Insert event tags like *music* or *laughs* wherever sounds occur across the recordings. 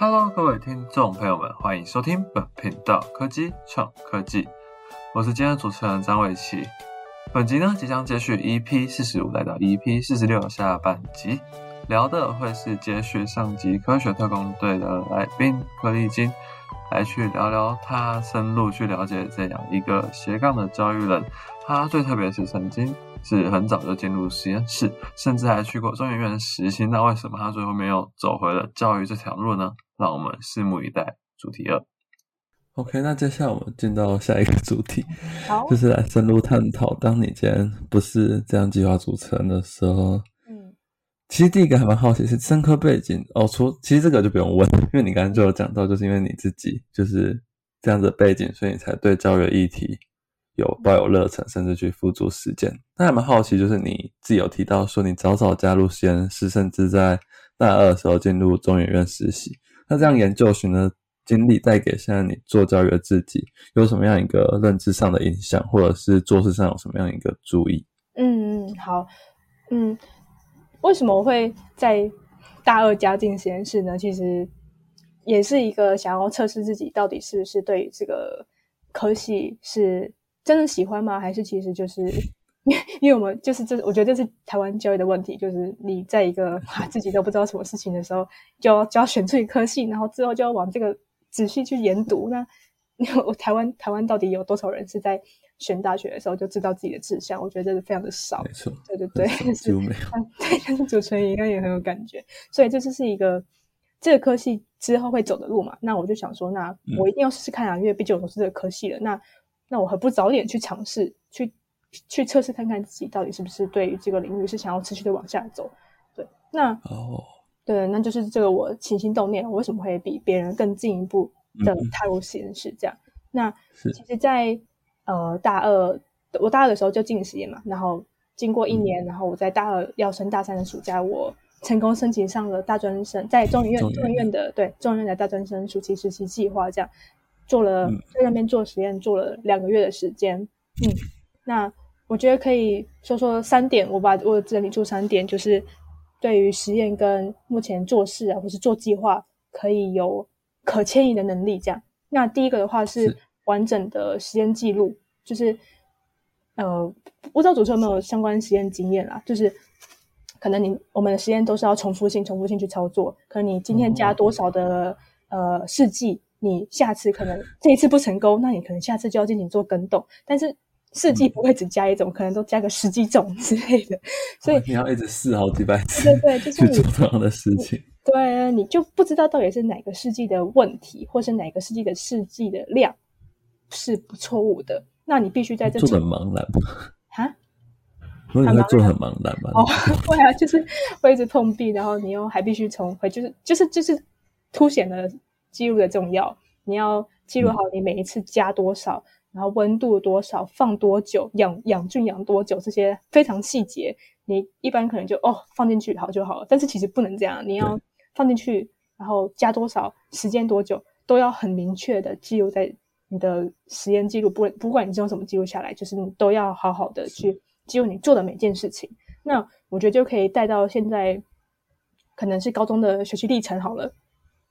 Hello，各位听众朋友们，欢迎收听本频道科技创科技，我是今天的主持人张伟奇。本集呢即将接续 EP 四十五来到 EP 四十六下半集，聊的会是接续上集科学特工队的来宾柯立金，来去聊聊他深入去了解这样一个斜杠的教育人，他最特别是曾经。是很早就进入实验室，甚至还去过中研院实习。那为什么他最后没有走回了教育这条路呢？让我们拭目以待。主题二，OK，那接下来我们进到下一个主题，就是来深入探讨。当你今天不是这样计划组成的时候，嗯，其实第一个还蛮好奇是深刻背景哦。除其实这个就不用问，因为你刚刚就有讲到，就是因为你自己就是这样的背景，所以你才对教育议题。有抱有热忱，甚至去付诸实践。那还蛮好奇，就是你自己有提到说，你早早加入实验室，甚至在大二的时候进入中研院实习。那这样研究型的经历带给现在你做教育的自己，有什么样一个认知上的影响，或者是做事上有什么样一个注意？嗯嗯，好，嗯，为什么我会在大二加进实验室呢？其实也是一个想要测试自己到底是不是对这个科系是。真的喜欢吗？还是其实就是 *laughs* 因为我们就是这，我觉得这是台湾教育的问题，就是你在一个 *laughs* 自己都不知道什么事情的时候，就要就要选出一颗系，然后之后就要往这个仔细去研读。那 *laughs* 我台湾台湾到底有多少人是在选大学的时候就知道自己的志向？我觉得这是非常的少。没错，对对对，几乎没有。对，但是主持人应该也很有感觉，所以这就是一个这个科系之后会走的路嘛。那我就想说，那我一定要试试看啊，因为毕竟我都是这个科系了。那那我何不早点去尝试，去去测试看看自己到底是不是对于这个领域是想要持续的往下走？对，那哦，对，那就是这个我起心动念，我为什么会比别人更进一步的踏入实验室？这样，那其实，在呃大二，我大二的时候就进实验嘛，然后经过一年，然后我在大二要升大三的暑假，我成功申请上了大专生，在中医院中医院的对中医院的大专生暑期实习计划这样。做了在那边做实验，做了两个月的时间。嗯，那我觉得可以说说三点，我把我整理出三点，就是对于实验跟目前做事啊，或是做计划，可以有可迁移的能力。这样，那第一个的话是完整的实验记录，就是呃，不知道主持人有没有相关实验经验啦，就是可能你我们的实验都是要重复性、重复性去操作，可能你今天加多少的呃试剂。你下次可能这一次不成功，那你可能下次就要进行做更动。但是试剂不会只加一种，可能都加个十几种之类的。所以你要一直试好几百次，对对，就 *laughs* 是去做这样的事情。对，你就不知道到底是哪个试剂的问题，或是哪个试剂的试剂的量是不错误的。那你必须在这做很茫然 *laughs* 啊？你会做很茫然吗？哦，*laughs* 会啊，就是会一直碰壁，然后你又还必须重回，就是就是就是凸显了。记录的重要，你要记录好你每一次加多少，然后温度多少，放多久，养养菌养多久，这些非常细节。你一般可能就哦放进去好就好了，但是其实不能这样，你要放进去，然后加多少，时间多久，都要很明确的记录在你的实验记录。不不管你是用什么记录下来，就是你都要好好的去记录你做的每件事情。那我觉得就可以带到现在，可能是高中的学习历程好了。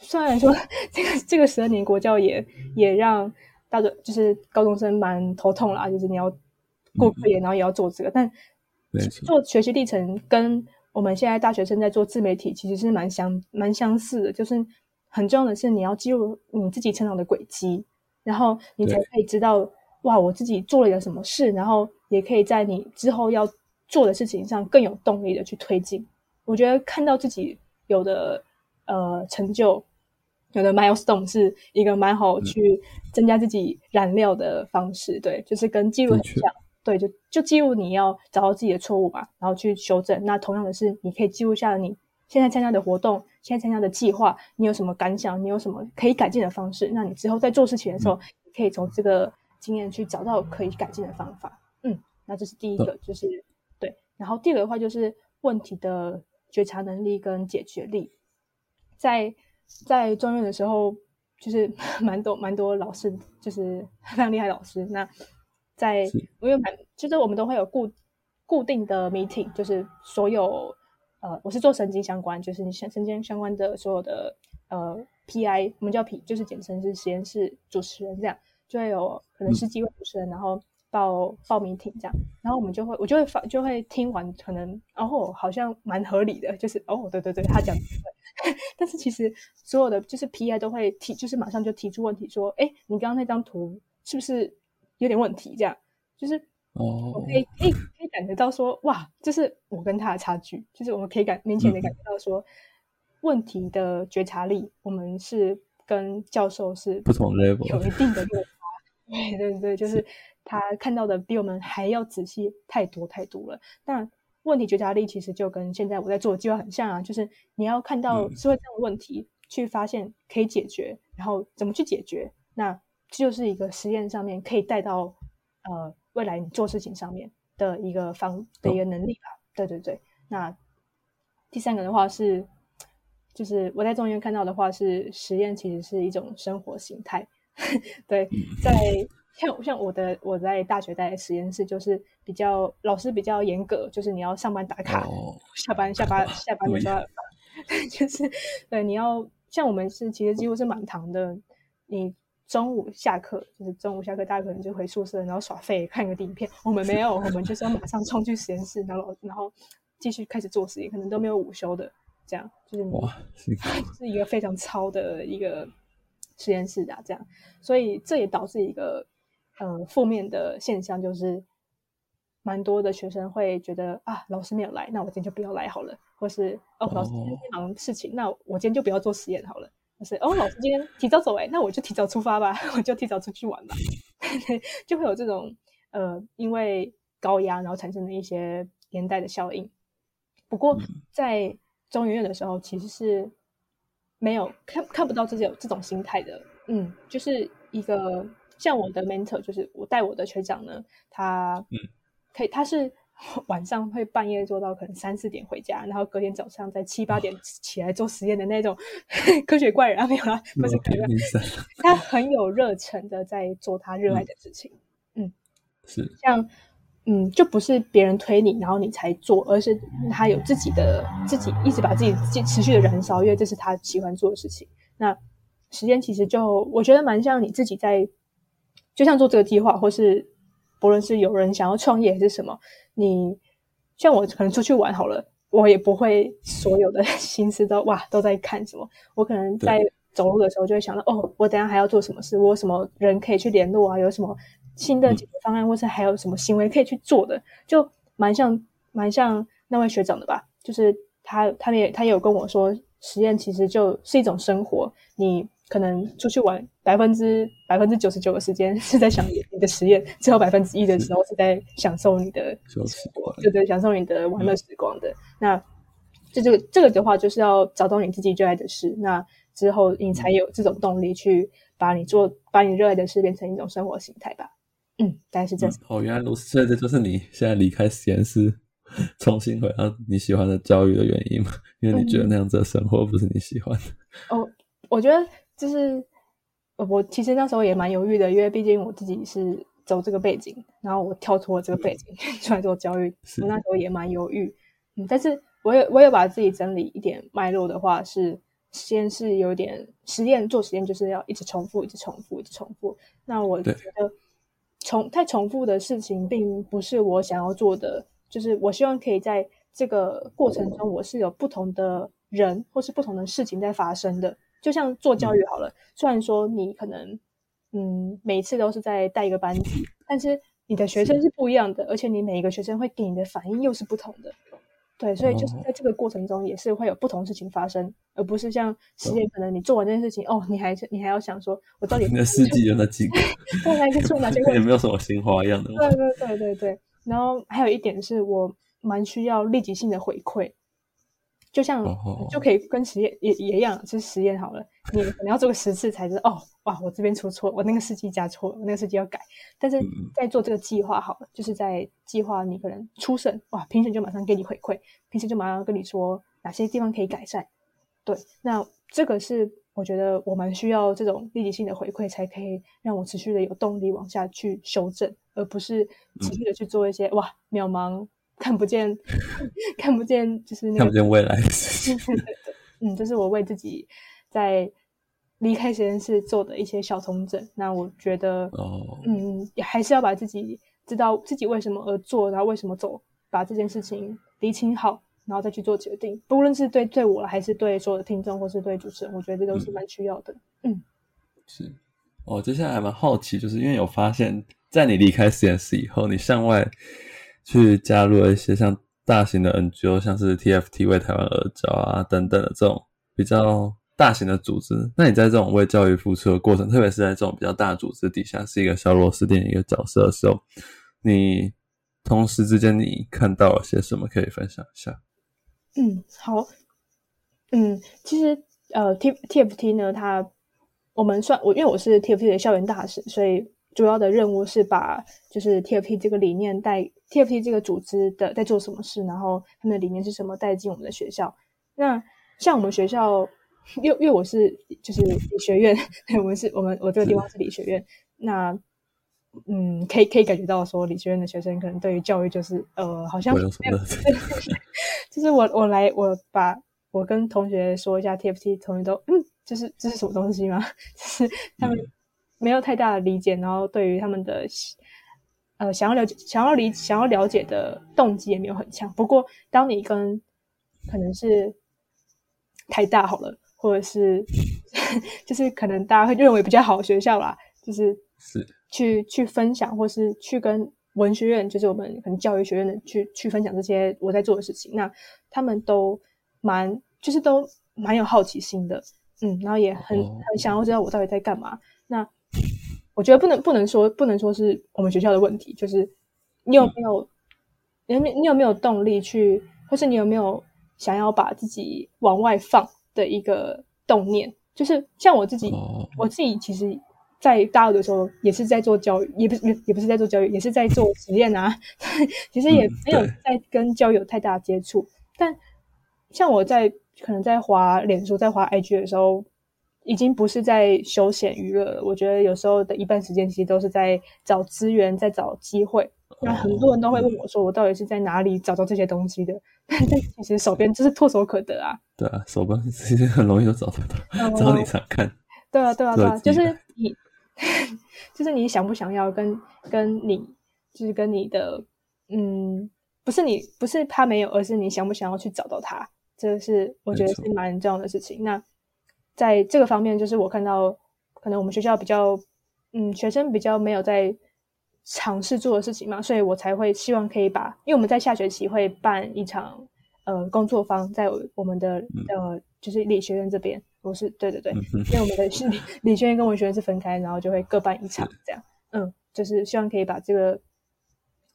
虽然说 *laughs* 这个这个十二年国教也也让大多就是高中生蛮头痛啦，就是你要过科研，然后也要做这个，但做学习历程跟我们现在大学生在做自媒体其实是蛮相蛮相似的，就是很重要的是你要记录你自己成长的轨迹，然后你才可以知道哇，我自己做了一个什么事，然后也可以在你之后要做的事情上更有动力的去推进。我觉得看到自己有的呃成就。有的 milestone 是一个蛮好去增加自己燃料的方式，对，就是跟记录很像，对，就就记录你要找到自己的错误吧，然后去修正。那同样的是，你可以记录下你现在参加的活动，现在参加的计划，你有什么感想，你有什么可以改进的方式。那你之后在做事情的时候，可以从这个经验去找到可以改进的方法。嗯，那这是第一个，就是对。然后第二个的话，就是问题的觉察能力跟解决力，在。在中院的时候，就是 *laughs* 蛮多蛮多老师，就是 *laughs* 非常厉害老师。那在因为蛮，就是我们都会有固固定的 meeting，就是所有呃，我是做神经相关，就是你神神经相关的所有的呃 PI，我们叫 P，就是简称是实验室主持人这样，就会有可能是几位主持人，然后报报名听这样，然后我们就会我就会发就会听完，可能哦好像蛮合理的，就是哦对对对，他讲的对，*laughs* 但是其实所有的就是 PI 都会提，就是马上就提出问题说，哎，你刚刚那张图是不是有点问题？这样就是哦我可以可以可以感觉到说，哇，这是我跟他的差距，就是我们可以感明显的感觉到说，问题的觉察力，我们是跟教授是不同有 level，有一定的落差。对对对，就是他看到的比我们还要仔细太多太多了。但问题觉察力其实就跟现在我在做的计划很像啊，就是你要看到嗯社会上的问题，去发现可以解决，然后怎么去解决，那这就是一个实验上面可以带到呃未来你做事情上面的一个方的一个能力吧。对对对，那第三个的话是，就是我在中医院看到的话是，实验其实是一种生活形态。*laughs* 对，在像像我的我在大学待的实验室，就是比较老师比较严格，就是你要上班打卡，哦，下班下班下班的时候，*laughs* 就是对你要像我们是其实几乎是满堂的，你中午下课就是中午下课，大家可能就回宿舍，然后耍废看个影片。我们没有，我们就是要马上冲去实验室，然后然后继续开始做实验，可能都没有午休的，这样就是你哇，*laughs* 是一个非常超的一个实验室啊，这样，所以这也导致一个呃负面的现象，就是蛮多的学生会觉得啊，老师没有来，那我今天就不要来好了，或是哦，老师今天在忙事情，那我今天就不要做实验好了，或是哦，老师今天提早走哎，那我就提早出发吧，我就提早出去玩吧，*laughs* 就会有这种呃，因为高压然后产生的一些连带的效应。不过在中研院的时候，其实是没有看看不到这种这种心态的，嗯，就是一个像我的 mentor，就是我带我的学长呢，他嗯可以他是 *laughs* 晚上会半夜做到可能三四点回家，然后隔天早上在七八点起来做实验的那种 *laughs* 科学怪人啊，没有啦，不是科学怪人，他很有热忱的在做他热爱的事情。嗯是像嗯，就不是别人推你，然后你才做，而是他有自己的自己一直把自己自己持续的燃烧，因为这是他喜欢做的事情。那时间其实就我觉得蛮像你自己在，就像做这个计划，或是不论是有人想要创业还是什么，你像我可能出去玩好了，我也不会所有的 *laughs* 心思都哇都在看什么，我可能在走路的时候就会想到哦，我等下还要做什么事，我有什么人可以去联络啊，有什么新的解决方案，或是还有什么行为可以去做的，就蛮像蛮像那位学长的吧，就是他他也他也有跟我说，实验其实就是一种生活，你可能出去玩百分之百分之九十九的时间是在想你 *laughs* 你的实验，只有百分之一的时候是在享受你的休息完对对，享受你的玩乐时光的。那这这个这个的话，就是要找到你自己热爱的事，那之后你才有这种动力去把你做把你热爱的事变成一种生活形态吧。嗯，大概是这样。哦，原来如此，所以这就是你现在离开实验室，重新回到你喜欢的教育的原因嘛？因为你觉得那样子的生活不是你喜欢的。哦，我觉得就是呃我其实那时候也蛮犹豫的，因为毕竟我自己是走这个背景，然后我跳脱了这个背景 *laughs* 出来做教育，我那时候也蛮犹豫。嗯，但是我也我也把自己整理一点脉络的话是。先是有点实验，做实验就是要一直重复，一直重复，一直重复。那我觉得重太重复的事情，并不是我想要做的。就是我希望可以在这个过程中，我是有不同的人或是不同的事情在发生的。就像做教育好了，虽然说你可能嗯每一次都是在带一个班级，但是你的学生是不一样的，而且你每一个学生会给你的反应又是不同的。对，所以就是哦在这个过程中，也是会有不同事情发生，而不是像实验，可能你做完这件事情，哦，你还是你还要想说，我到底你的事迹有那几个，*laughs* 对哪些？*laughs* 也没有什么新花样的嘛。对对对对对。然后还有一点是我蛮需要立即性的回馈，就像、哦就可以跟实验也也一样，就是实验好了，你可能要做个十次才知道哦，哇，我这边出错，我那个试剂加错了，我那个试剂要改。但是嗯在做这个计划好了，就是在计划你可能初审，哇，评审就马上给你回馈，评审就马上跟你说哪些地方可以改善。对，那这个是我觉得我们需要这种立即性的回馈，才可以让我持续的有动力往下去修正，而不是持续的去做一些、哇渺茫、看不见、*laughs* 看不见，就是那个看不见未来的事情。嗯，这是我为自己在离开实验室做的一些小重整。那我觉得，哦，嗯，还是要把自己知道自己为什么而做，然后为什么走，把这件事情理清好，然后再去做决定。不论是对对我还是对所有的听众，或是对主持人，我觉得这都是蛮需要的。嗯，是。哦，接下来还蛮好奇，就是因为有发现，在你离开实验室以后，你向外去加入了一些像大型的 NGO，像是 TFT 为台湾而教啊等等的这种比较大型的组织。那你在这种为教育付出的过程，特别是在这种比较大组织底下，是一个小螺丝钉一个角色的时候，你同时之间你看到了些什么？可以分享一下？嗯，好。嗯，其实呃，T TFT 呢，它我们算我，因为我是 TFT 的校园大使，所以主要的任务是把就是 TFT 这个理念带 TFT 这个组织的在做什么事，然后他们的理念是什么带进我们的学校。那像我们学校，因为因为我是就是理学院，*laughs* 我们是我们我这个地方是理学院，那嗯，可以可以感觉到说理学院的学生可能对于教育就是呃，好像 *laughs* 就是我我来我把。我跟同学说一下，TFT 同学都嗯，这是这是什么东西吗？*laughs* 就是他们没有太大的理解，然后对于他们的呃想要了解、想要理、想要了解的动机也没有很强。不过，当你跟可能是太大好了，或者是 *laughs* 就是可能大家会认为比较好的学校啦，就是是去去分享，或是去跟文学院，就是我们可能教育学院的去去分享这些我在做的事情，那他们都。蛮就是都蛮有好奇心的，嗯，然后也很很想要知道我到底在干嘛。那我觉得不能不能说不能说是我们学校的问题，就是你有没有你你有没有动力去，或是你有没有想要把自己往外放的一个动念？就是像我自己，我自己其实，在大二的时候也是在做教育，也不是也不是在做教育，也是在做实验啊。*laughs* 其实也没有在跟教育有太大接触，但。像我在可能在滑脸书、在滑 IG 的时候，已经不是在休闲娱乐了。我觉得有时候的一半时间，其实都是在找资源、在找机会。那很多人都会问我说：“我到底是在哪里找到这些东西的？” *laughs* 但其实手边就是唾手可得啊。对啊，手边其实很容易就找得到，*laughs* 只要你想看。对啊，对啊，对啊，就是你，*laughs* 就是你想不想要跟跟你，就是跟你的，嗯，不是你，不是他没有，而是你想不想要去找到他。这是我觉得是蛮重要的事情。那在这个方面，就是我看到可能我们学校比较，嗯，学生比较没有在尝试做的事情嘛，所以我才会希望可以把，因为我们在下学期会办一场呃工作坊，在我们的呃就是理学院这边，不是对对对，因为我们的是理理学院跟文学院是分开，然后就会各办一场这样，嗯，就是希望可以把这个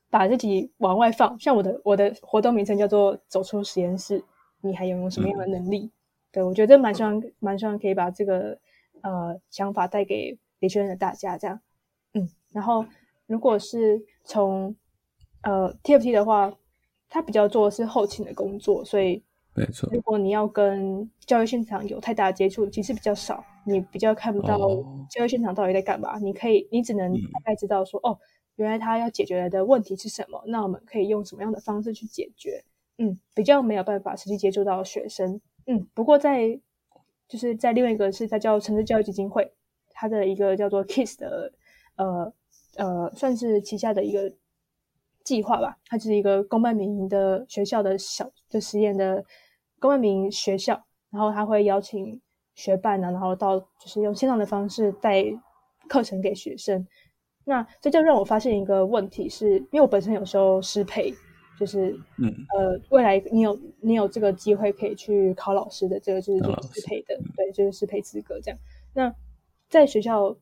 把自己往外放，像我的我的活动名称叫做走出实验室。你还拥有什么样的能力？对我觉得蛮希望，蛮希望可以把这个呃想法带给理学院的大家，这样。嗯，然后如果是从呃 TFT 的话，它比较做的是后勤的工作，所以没错。如果你要跟教育现场有太大的接触，其实比较少，你比较看不到教育现场到底在干嘛。你可以，你只能大概知道说，哦，原来他要解决的问题是什么，那我们可以用什么样的方式去解决。嗯，比较没有办法实际接触到学生。嗯，不过在就是在另外一个是在叫城市教育基金会，它的一个叫做 KISS 的呃呃，算是旗下的一个计划吧。它就是一个公办民营的学校的小的实验的公办民营学校，然后他会邀请学伴呢，然后到就是用线上的方式带课程给学生。那这就让我发现一个问题，是因为我本身有时候失陪。就是，嗯，呃，未来你有你有这个机会可以去考老师的，这个就是适配的，对，就是适配资格这样。那在学校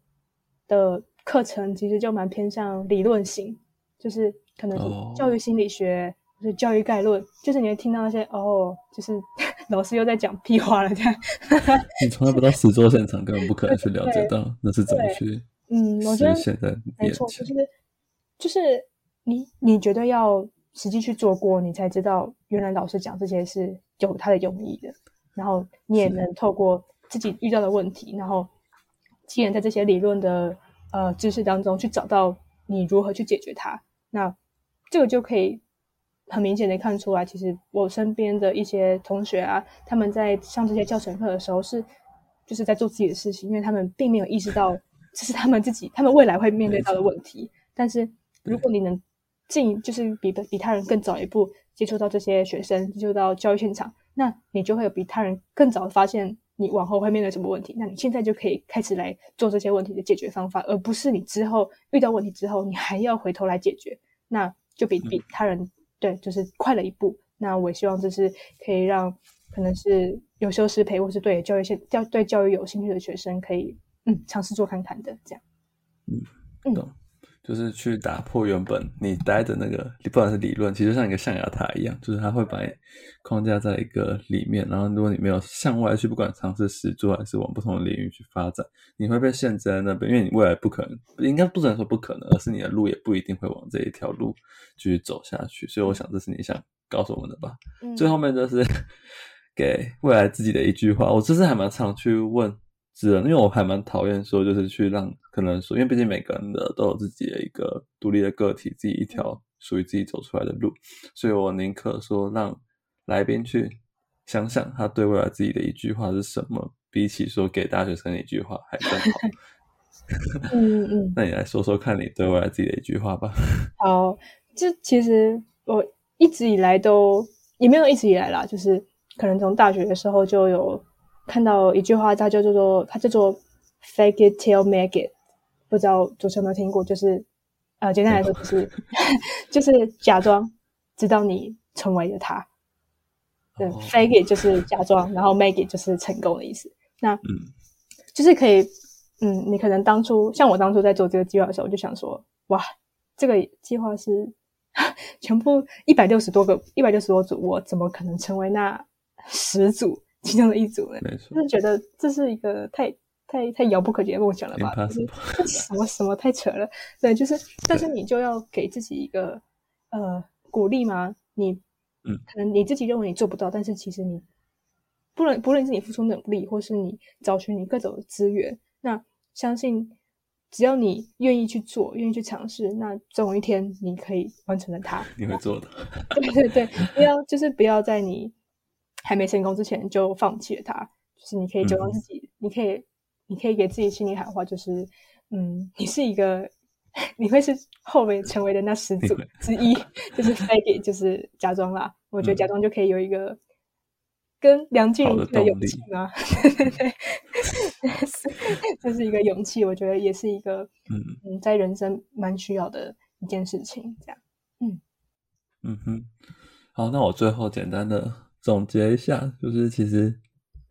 的课程其实就蛮偏向理论型，就是可能是教育心理学，就是教育概论，就是你会听到那些哦，就是 *laughs* 老师又在讲屁话了这样。*laughs* 你从来不到实作现场，根本不可能去了解到那是怎么去。嗯，我觉得现在没错，就是就是你你觉得要。实际去做过，你才知道原来老师讲这些是有他的用意的。然后你也能透过自己遇到的问题，然后既然在这些理论的呃知识当中去找到你如何去解决它。那这个就可以很明显的看出来，其实我身边的一些同学啊，他们在上这些教程课的时候是就是在做自己的事情，因为他们并没有意识到这是他们自己，他们未来会面对到的问题。但是如果你能进，就是比比他人更早一步接触到这些学生，接触到教育现场，那你就会有比他人更早的发现你往后会面对什么问题。那你现在就可以开始来做这些问题的解决方法，而不是你之后遇到问题之后，你还要回头来解决。那就比比他人对，就是快了一步。那我也希望这是可以让可能是有修师培或是对教育现教对教育有兴趣的学生可以嗯尝试做看看的这样。嗯，懂。就是去打破原本你待的那个，不管是理论，其实像一个象牙塔一样，就是它会把你框架在一个里面，然后如果你没有向外去，不管尝试实做还是往不同的领域去发展，你会被限制在那边，因为你未来不可能，应该不能说不可能，而是你的路也不一定会往这一条路继续走下去。所以我想这是你想告诉我们的吧。最后面就是 *laughs* 给未来自己的一句话，我这次还蛮常去问。是，因为我还蛮讨厌说，就是去让可能说，因为毕竟每个人的都有自己的一个独立的个体，自己一条属于自己走出来的路，所以我宁可说让来宾去想想他对未来自己的一句话是什么，比起说给大学生一句话还更好。*laughs* 嗯嗯，那你来说说看你对未来自己的一句话吧。*laughs* 好，就其实我一直以来都也没有一直以来啦，就是可能从大学的时候就有。看到一句话，它叫做它叫做 “fake it till make it”，不知道主持人有没有听过？就是呃，简单来说就是 *laughs* 就是假装知道你成为了他。对，fake it 就是假装，然后 make it 就是成功的意思。那嗯，就是可以嗯，你可能当初像我当初在做这个计划的时候，我就想说，哇，这个计划是 *laughs* 全部一百六十多个一百六十多组，我怎么可能成为那十组？其中的一组人，就是觉得这是一个太太太遥不可及的梦想了吧？就是什么什么太扯了。对，就是，但是你就要给自己一个呃鼓励吗？你嗯，可能你自己认为你做不到，但是其实你不论不论是你付出努力，或是你找寻你各种资源，那相信只要你愿意去做，愿意去尝试，那总有一天你可以完成了它。你会做的。*laughs* 对对对，不要就是不要在你。还没成功之前就放弃了它，就是你可以假装自己，你可以，你可以给自己心里喊话，就是，嗯，你是一个，你会是后面成为的那十组之一，就是 fake，就是假装啦。我觉得假装就可以有一个跟梁静茹的勇气吗？*laughs* 对对对，这是一个勇气，我觉得也是一个，嗯，在人生蛮需要的一件事情。这样，嗯嗯哼，好，那我最后简单的。总结一下，就是其实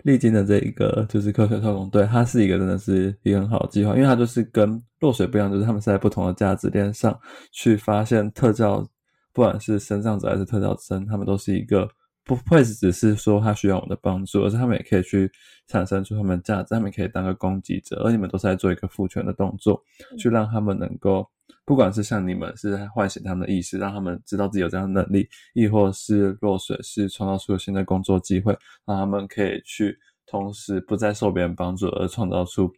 历经的这一个就是科学特工队，它是一个真的是一个很好的计划，因为它就是跟落水不一样，就是他们是在不同的价值链上去发现特教，不管是身上者还是特教生，他们都是一个不会只是说他需要我们的帮助，而是他们也可以去产生出他们的价值，他们可以当个攻击者，而你们都是在做一个赋权的动作，去让他们能够。不管是像你们是唤醒他们的意识，让他们知道自己有这样的能力，亦或是落水是创造出新的工作机会，让他们可以去同时不再受别人帮助，而创造出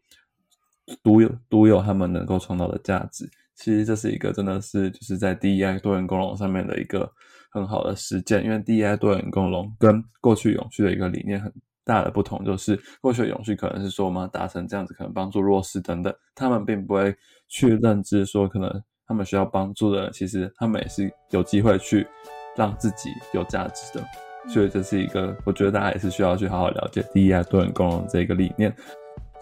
独有独有他们能够创造的价值。其实这是一个真的是就是在 DEI 多元共融上面的一个很好的实践，因为 DEI 多元共融跟过去永续的一个理念很大的不同，就是过去的永续可能是说我们要达成这样子，可能帮助弱势等等，他们并不会。去认知说，可能他们需要帮助的人，其实他们也是有机会去让自己有价值的。所以这是一个，我觉得大家也是需要去好好了解 DEI 多元共融这个理念。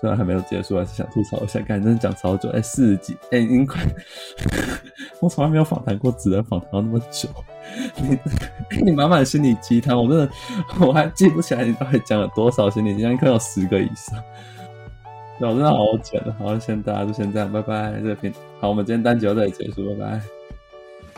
虽然还没有结束，还是想吐槽一下，感觉真的讲超久，哎，四十几，哎，已经快，*laughs* 我从来没有访谈过只能访谈到那么久。你 *laughs* 你满满心理鸡汤，我真的 *laughs* 我还记不起来你到底讲了多少心理鸡汤，可能有十个以上。我真的好浅的，好，先大家就先这样，拜拜。这个片好，我们今天单集到这里结束，拜拜。